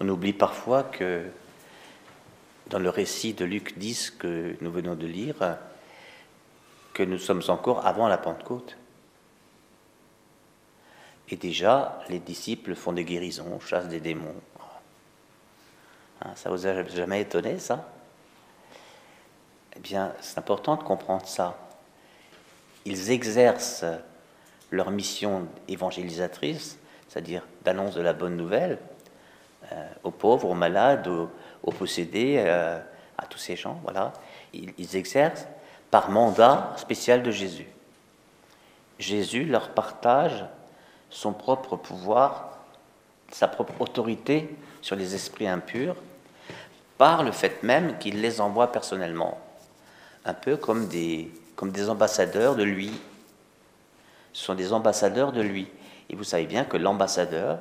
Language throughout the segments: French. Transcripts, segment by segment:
On oublie parfois que dans le récit de Luc 10 que nous venons de lire, que nous sommes encore avant la Pentecôte. Et déjà, les disciples font des guérisons, chassent des démons. Hein, ça vous a jamais étonné, ça? Eh bien, c'est important de comprendre ça. Ils exercent leur mission évangélisatrice, c'est-à-dire d'annonce de la bonne nouvelle, aux pauvres, aux malades, aux, possédés, euh, à tous ces gens. Voilà, ils, exercent par mandat spécial de Jésus. Jésus leur partage son propre pouvoir, sa propre autorité sur les esprits impurs, par le fait même qu'il les envoie personnellement, un peu comme des, comme des ambassadeurs de lui. Ce sont des ambassadeurs de lui. Et vous savez bien que l'ambassadeur,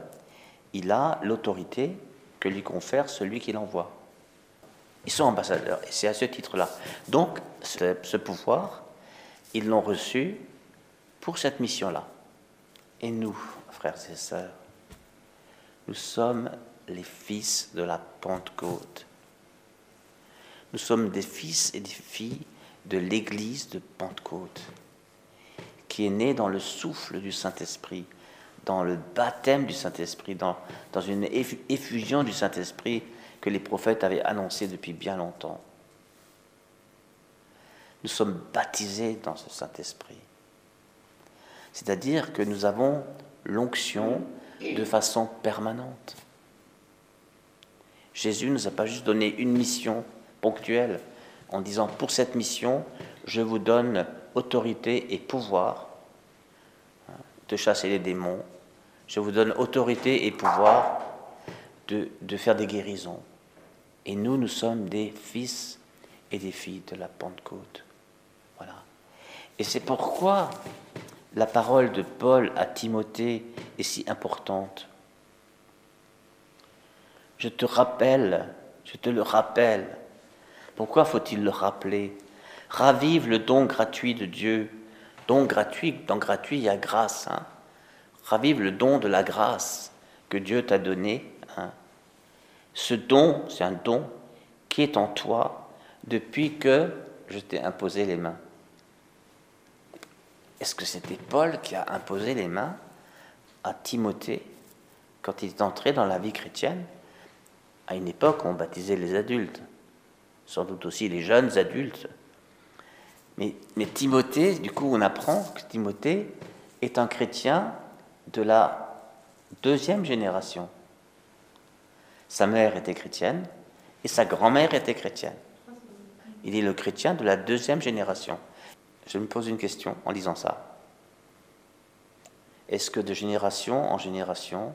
il a l'autorité que lui confère celui qui l'envoie. Ils sont ambassadeurs, et c'est à ce titre-là. Donc, ce, pouvoir, ils l'ont reçu pour cette mission-là. Et nous, frères et sœurs, nous sommes les fils de la Pentecôte. Nous sommes des fils et des filles de l'Église de Pentecôte, qui est née dans le souffle du Saint-Esprit, dans le baptême du Saint-Esprit, dans, dans une effusion du Saint-Esprit que les prophètes avaient annoncé depuis bien longtemps. Nous sommes baptisés dans ce Saint-Esprit. C'est-à-dire que nous avons l'onction de façon permanente. Jésus ne nous a pas juste donné une mission ponctuelle en disant pour cette mission, je vous donne autorité et pouvoir de chasser les démons. Je vous donne autorité et pouvoir de, de faire des guérisons. Et nous, nous sommes des fils et des filles de la Pentecôte. Voilà. Et c'est pourquoi la parole de Paul à Timothée est si importante. Je te rappelle, je te le rappelle. Pourquoi faut-il le rappeler? Ravive le don gratuit de Dieu don gratuit. Dans gratuit, il y a grâce. Hein. Ravive le don de la grâce que Dieu t'a donné. Hein. Ce don, c'est un don qui est en toi depuis que je t'ai imposé les mains. Est-ce que c'était Paul qui a imposé les mains à Timothée quand il est entré dans la vie chrétienne? À une époque, on baptisait les adultes, sans doute aussi les jeunes adultes. Mais, Timothée, du coup, on apprend que Timothée est un chrétien de la deuxième génération. Sa mère était chrétienne et sa grand-mère était chrétienne. Il est le chrétien de la deuxième génération. Je me pose une question en lisant ça. Est-ce que de génération en génération,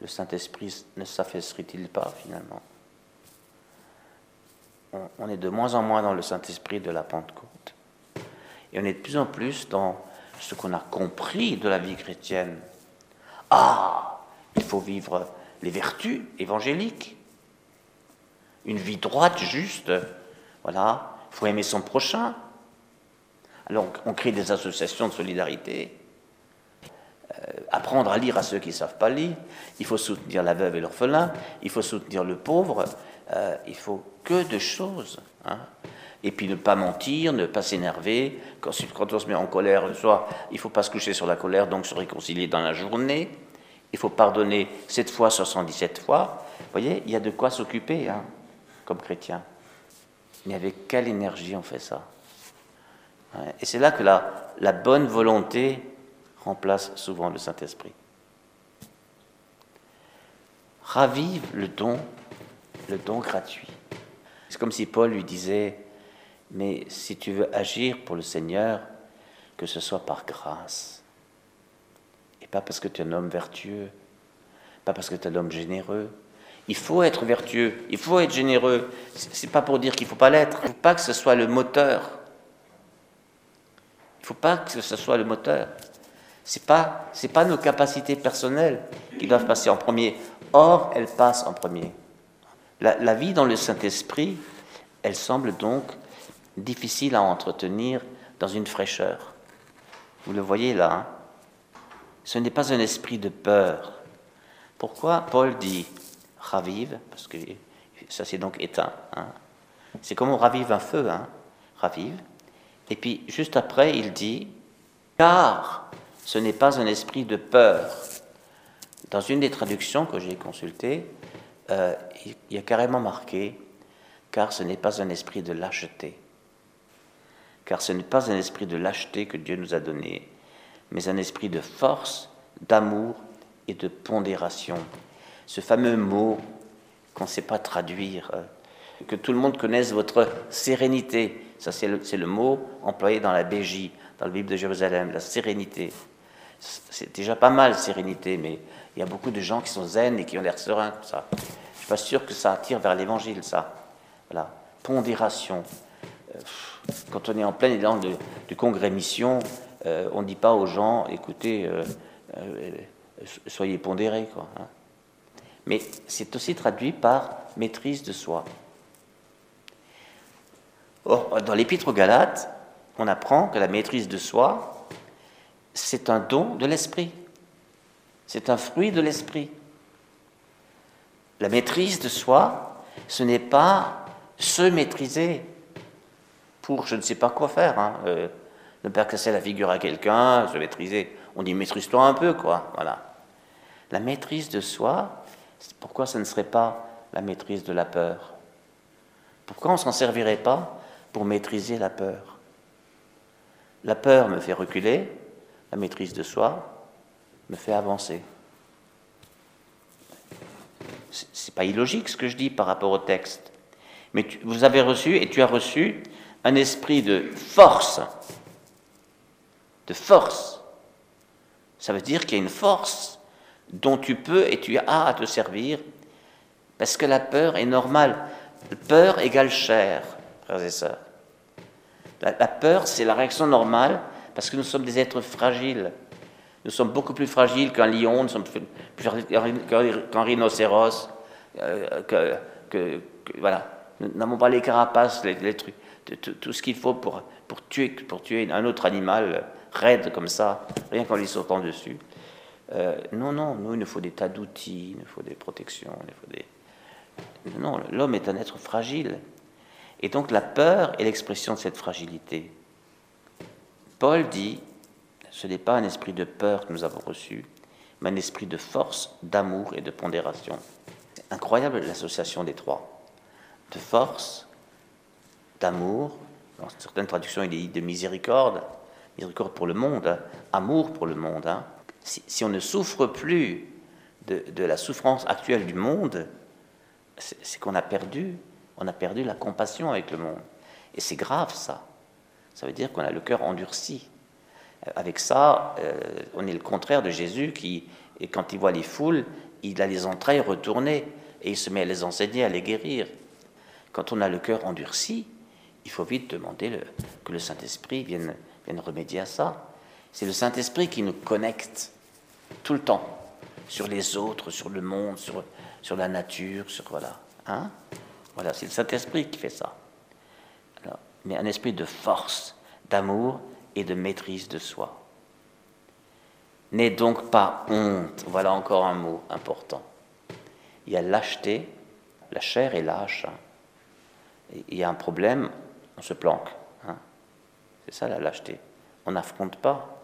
le Saint-Esprit ne s'affaisserait-il pas finalement? On, est de moins en moins dans le Saint-Esprit de la Pentecôte. Et on est de plus en plus dans ce qu'on a compris de la vie chrétienne. Ah, il faut vivre les vertus évangéliques, une vie droite, juste. Voilà, il faut aimer son prochain. Alors on crée des associations de solidarité. Euh, apprendre à lire à ceux qui ne savent pas lire. Il faut soutenir la veuve et l'orphelin. Il faut soutenir le pauvre. Euh, il faut que de choses. Hein. Et puis ne pas mentir, ne pas s'énerver. Quand, on se met en colère le soir, il ne faut pas se coucher sur la colère, donc se réconcilier dans la journée. Il faut pardonner 7 fois, 77 fois. Vous voyez, il y a de quoi s'occuper hein, comme chrétien. Mais avec quelle énergie on fait ça? Et c'est là que la bonne volonté remplace souvent le Saint-Esprit. Ravive le don le don gratuit. C'est comme si Paul lui disait, mais si tu veux agir pour le Seigneur, que ce soit par grâce. Et pas parce que tu es un homme vertueux, pas parce que tu es un homme généreux. Il faut être vertueux, il faut être généreux. C'est pas pour dire qu'il ne faut pas l'être. Il faut pas que ce soit le moteur. Il faut pas que ce soit le moteur. Ce n'est pas, pas nos capacités personnelles qui doivent passer en premier. Or, elles passent en premier. La, vie dans le Saint-Esprit, elle semble donc difficile à entretenir dans une fraîcheur. Vous le voyez là. Hein. Ce n'est pas un esprit de peur. Pourquoi Paul dit ravive, parce que ça c'est donc éteint. Hein. C'est comme on ravive un feu, hein, ravive. Et puis juste après, il dit, car ce n'est pas un esprit de peur. Dans une des traductions que j'ai consultées, euh, il y a carrément marqué, car ce n'est pas un esprit de lâcheté. Car ce n'est pas un esprit de lâcheté que Dieu nous a donné, mais un esprit de force, d'amour et de pondération. Ce fameux mot qu'on ne sait pas traduire, euh, que tout le monde connaisse votre sérénité. Ça, c'est le, mot employé dans la BJ, dans le Bible de Jérusalem, la sérénité. C'est déjà pas mal, sérénité, mais il y a beaucoup de gens qui sont zen et qui ont l'air sereins comme ça. Je ne suis pas sûr que ça attire vers l'évangile, ça. Voilà. Pondération. Euh, quand on est en plein élan de, congrès mission, euh, on ne dit pas aux gens, écoutez, soyez pondérés. Hein. Mais c'est aussi traduit par maîtrise de soi. Or, dans l'Épître aux Galates, on apprend que la maîtrise de soi, c'est un don de l'esprit. C'est un fruit de l'esprit. La maîtrise de soi, ce n'est pas se maîtriser pour je ne sais pas quoi faire. Hein. Euh, ne pas casser la figure à quelqu'un, se maîtriser. On dit maîtrise-toi un peu, quoi. Voilà. La maîtrise de soi, pourquoi ce ne serait pas la maîtrise de la peur? Pourquoi on ne s'en servirait pas pour maîtriser la peur? La peur me fait reculer, la maîtrise de soi me fait avancer. C'est pas illogique ce que je dis par rapport au texte. Mais vous avez reçu et tu as reçu un esprit de force. De force. Ça veut dire qu'il y a une force dont tu peux et tu as à te servir, parce que la peur est normale. Peur égale chair, frères et sœurs. La, peur, c'est la réaction normale, parce que nous sommes des êtres fragiles. Nous sommes beaucoup plus fragiles qu'un lion, nous sommes plus, qu'un rhinocéros, euh, que, voilà. Nous n'avons pas les carapaces, les, trucs, tout, ce qu'il faut pour, pour, tuer, pour tuer un autre animal raide comme ça, rien qu'en lui sautant dessus. Euh, non, non, nous, il nous faut des tas d'outils, il nous faut des protections, il faut des... Non, l'homme est un être fragile. Et donc la peur est l'expression de cette fragilité. Paul dit, ce n'est pas un esprit de peur que nous avons reçu, mais un esprit de force, d'amour et de pondération. Incroyable l'association des trois. De force, d'amour, dans certaines traductions il est dit de miséricorde, miséricorde pour le monde, hein. amour pour le monde, hein si, on ne souffre plus de, la souffrance actuelle du monde, c'est qu'on a perdu, on a perdu la compassion avec le monde. Et c'est grave ça. Ça veut dire qu'on a le cœur endurci. Avec ça, euh, on est le contraire de Jésus qui, et quand il voit les foules, il a les entrailles retournées et il se met à les enseigner, à les guérir. Quand on a le cœur endurci, il faut vite demander que le Saint-Esprit vienne, remédier à ça. C'est le Saint-Esprit qui nous connecte tout le temps sur les autres, sur le monde, sur, sur la nature, sur voilà. Hein voilà, c'est le Saint-Esprit qui fait ça. mais un esprit de force, d'amour et de maîtrise de soi. N'aie donc pas honte. Voilà encore un mot important. Il y a lâcheté, la chair est lâche. Hein. Il y a un problème, on se planque. Hein. C'est ça la lâcheté. On n'affronte pas.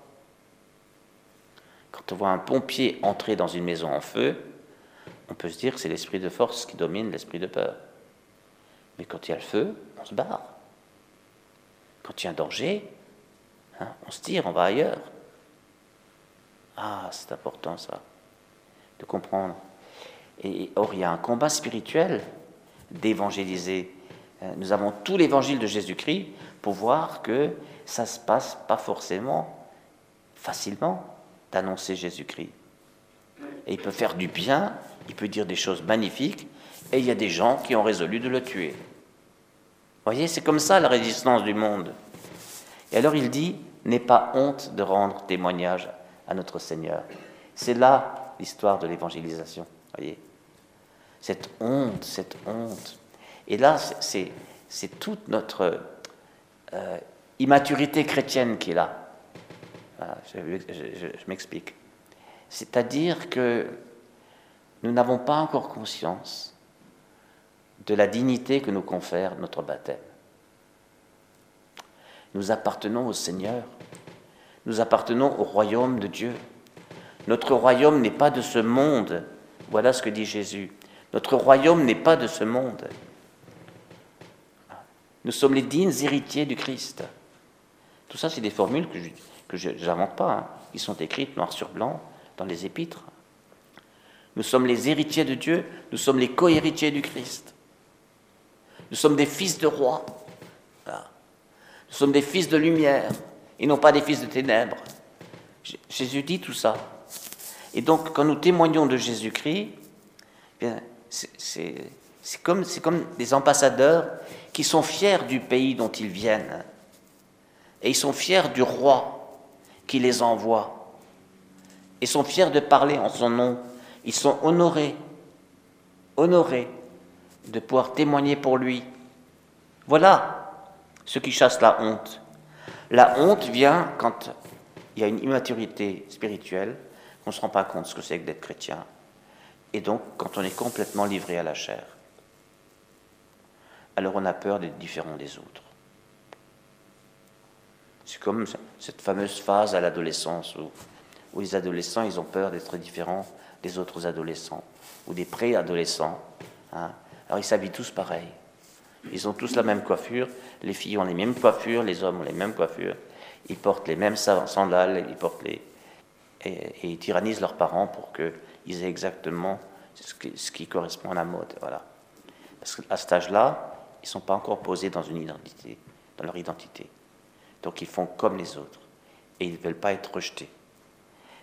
Quand on voit un pompier entrer dans une maison en feu, on peut se dire que c'est l'esprit de force qui domine l'esprit de peur. Mais quand il y a le feu, on se barre. Quand il y a un danger, hein, on se tire, on va ailleurs. Ah, c'est important ça, de comprendre. Et or, il y a un combat spirituel d'évangéliser. Euh, nous avons tout l'évangile de Jésus-Christ pour voir que ça ne se passe pas forcément facilement d'annoncer Jésus-Christ. Et il peut faire du bien, il peut dire des choses magnifiques, et il y a des gens qui ont résolu de le tuer. Voyez, c'est comme ça la résistance du monde. Et alors il dit, n'aie pas honte de rendre témoignage à notre Seigneur. C'est là l'histoire de l'évangélisation. Voyez, cette honte, cette honte. Et là, c'est toute notre euh, immaturité chrétienne qui est là je, m'explique. C'est-à-dire que nous n'avons pas encore conscience de la dignité que nous confère notre baptême. Nous appartenons au Seigneur, nous appartenons au royaume de Dieu. Notre royaume n'est pas de ce monde, voilà ce que dit Jésus. Notre royaume n'est pas de ce monde. Nous sommes les dignes héritiers du Christ. Tout ça, c'est des formules que je n'invente pas, hein. qui sont écrites noir sur blanc dans les épîtres. Nous sommes les héritiers de Dieu, nous sommes les co-héritiers du Christ. Nous sommes des fils de roi. Nous sommes des fils de lumière et non pas des fils de ténèbres. Jésus dit tout ça. Et donc, quand nous témoignons de Jésus-Christ, eh c'est comme, comme des ambassadeurs qui sont fiers du pays dont ils viennent. Et ils sont fiers du roi qui les envoie. Ils sont fiers de parler en son nom. Ils sont honorés, honorés de pouvoir témoigner pour lui. Voilà ce qui chasse la honte. La honte vient quand il y a une immaturité spirituelle, qu'on ne se rend pas compte ce que c'est que d'être chrétien, et donc quand on est complètement livré à la chair. Alors on a peur d'être différent des autres. C'est comme cette fameuse phase à l'adolescence où, où, les adolescents ils ont peur d'être différents des autres adolescents ou des préadolescents. Hein. Alors ils s'habillent tous pareil. Ils ont tous la même coiffure. Les filles ont les mêmes coiffures, les hommes ont les mêmes coiffures. Ils portent les mêmes sandales, ils portent les et, ils tyrannisent leurs parents pour qu'ils aient exactement ce qui, correspond à la mode. Voilà. Parce qu'à cet âge-là, ils ne sont pas encore posés dans une identité, dans leur identité. Donc ils font comme les autres et ils ne veulent pas être rejetés.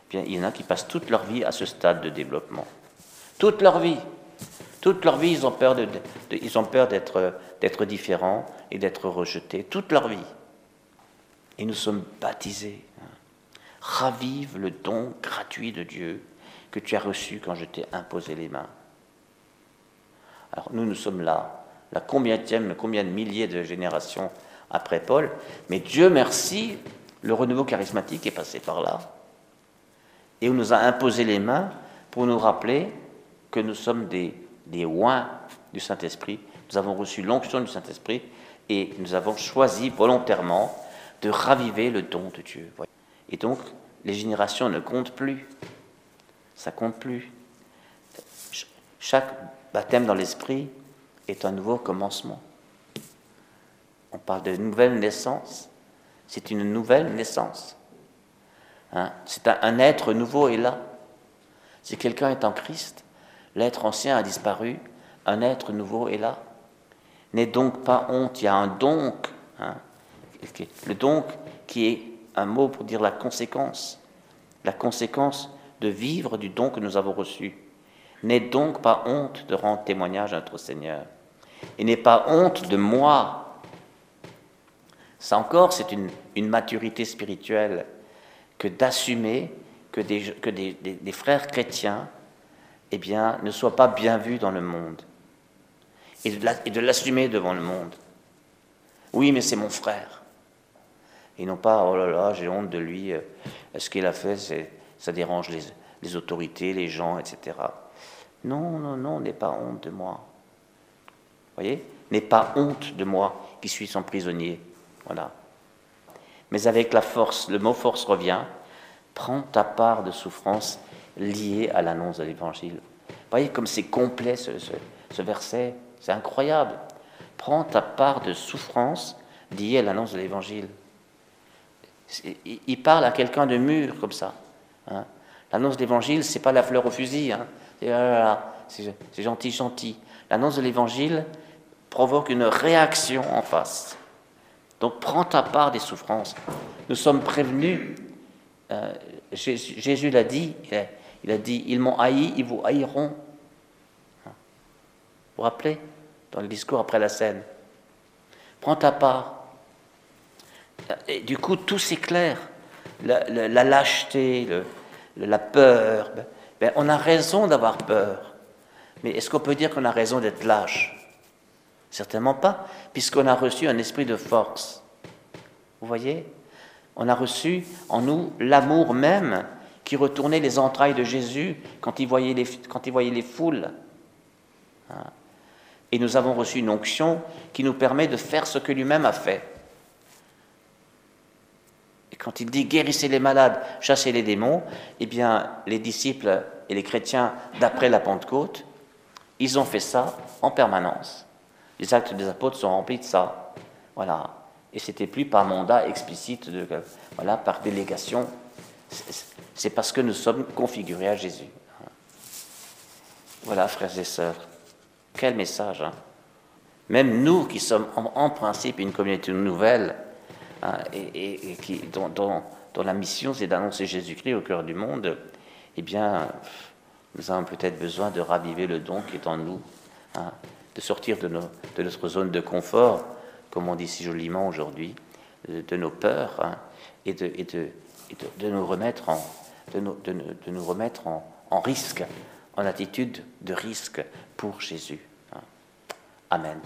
Bien, il y en a qui passent toute leur vie à ce stade de développement. Toute leur vie. Toute leur vie, ils ont peur, de, ils ont peur d'être, d'être différents et d'être rejetés. Toute leur vie. Et nous sommes baptisés. Ravive le don gratuit de Dieu que tu as reçu quand je t'ai imposé les mains. Alors nous, nous sommes là, la combien de milliers de générations après Paul, mais Dieu merci, le renouveau charismatique est passé par là et on nous a imposé les mains pour nous rappeler que nous sommes des, des du Saint-Esprit. Nous avons reçu l'onction du Saint-Esprit et nous avons choisi volontairement de raviver le don de Dieu. Et donc, les générations ne comptent plus. Ça compte plus. Chaque baptême dans l'Esprit est un nouveau commencement. On parle de nouvelle naissance. C'est une nouvelle naissance. Hein? C'est un, être nouveau est là. Si quelqu'un est en Christ, l'être ancien a disparu, un être nouveau est là. N'est donc pas honte, il y a un donc. Hein? Le donc qui est un mot pour dire la conséquence. La conséquence de vivre du don que nous avons reçu. N'est donc pas honte de rendre témoignage à notre Seigneur. Et n'est pas honte de moi. Ça encore, c'est une, une maturité spirituelle que d'assumer que, des, que des, frères chrétiens eh bien, ne soient pas bien vus dans le monde et de l'assumer devant le monde. Oui, mais c'est mon frère. Et non pas, oh là là, j'ai honte de lui, euh, ce qu'il a fait, ça dérange les, les, autorités, les gens, etc. Non, non, non, n'aie pas honte de moi. Voyez N'aie pas honte de moi qui suis son prisonnier. Voilà mais avec la force, le mot force revient, prends ta part de souffrance liée à l'annonce de l'Évangile. Voyez comme c'est complet ce, verset, c'est incroyable. Prends ta part de souffrance liée à l'annonce de l'Évangile. Il parle à quelqu'un de mûr comme ça. Hein. L'annonce de l'Évangile, c'est pas la fleur au fusil. Hein. C'est gentil, gentil. L'annonce de l'Évangile provoque une réaction en face. Donc prends ta part des souffrances. Nous sommes prévenus. Euh, Jésus, l'a dit. Il a, dit Ils m'ont haï, ils vous haïront. Vous vous rappelez? Dans le discours après la scène. Prends ta part. Et du coup, tout s'éclaire. La, la, lâcheté, la peur. Ben, ben, on a raison d'avoir peur. Mais est-ce qu'on peut dire qu'on a raison d'être lâche? Certainement pas, puisqu'on a reçu un esprit de force. Vous voyez On a reçu en nous l'amour même qui retournaient les entrailles de Jésus quand il voyait les, quand il voyait les foules. Hein. Et nous avons reçu une onction qui nous permet de faire ce que lui-même a fait. Et quand il dit guérissez les malades, chassez les démons, eh bien, les disciples et les chrétiens d'après la Pentecôte, ils ont fait ça en permanence. Les actes des apôtres sont remplis de ça. Voilà. Et c'était plus par mandat explicite, voilà, par délégation. C'est parce que nous sommes configurés à Jésus. Voilà, frères et sœurs. Quel message. Hein. Même nous qui sommes en, principe une communauté nouvelle, hein, qui, dont, la mission c'est d'annoncer Jésus-Christ au cœur du monde, eh bien, nous avons peut-être besoin de raviver le don qui est en nous, hein, de sortir de, notre zone de confort, comme on dit si joliment aujourd'hui, de, nos peurs, hein, et, de, nous remettre en, risque, en attitude de risque pour Jésus. Hein. Amen.